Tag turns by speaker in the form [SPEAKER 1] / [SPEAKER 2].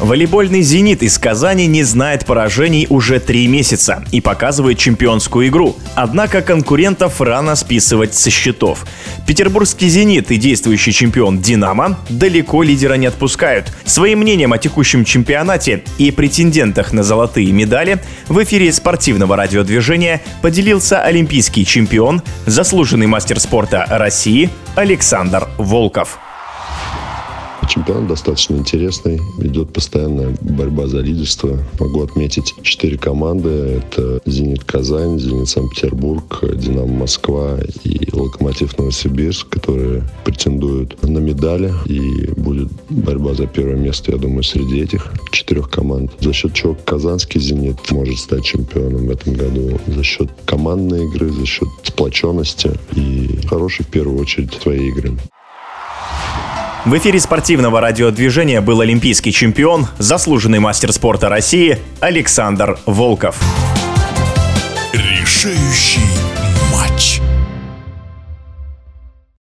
[SPEAKER 1] Волейбольный «Зенит» из Казани не знает поражений уже три месяца и показывает чемпионскую игру. Однако конкурентов рано списывать со счетов. Петербургский «Зенит» и действующий чемпион «Динамо» далеко лидера не отпускают. Своим мнением о текущем чемпионате и претендентах на золотые медали в эфире спортивного радиодвижения поделился олимпийский чемпион, заслуженный мастер спорта России Александр Волков.
[SPEAKER 2] Чемпионат достаточно интересный. Идет постоянная борьба за лидерство. Могу отметить четыре команды. Это «Зенит Казань», «Зенит Санкт-Петербург», «Динамо Москва» и «Локомотив Новосибирск», которые претендуют на медали. И будет борьба за первое место, я думаю, среди этих четырех команд. За счет чего казанский «Зенит» может стать чемпионом в этом году. За счет командной игры, за счет сплоченности и хорошей, в первую очередь, своей игры.
[SPEAKER 1] В эфире спортивного радиодвижения был олимпийский чемпион, заслуженный мастер спорта России Александр Волков.
[SPEAKER 3] Решающий.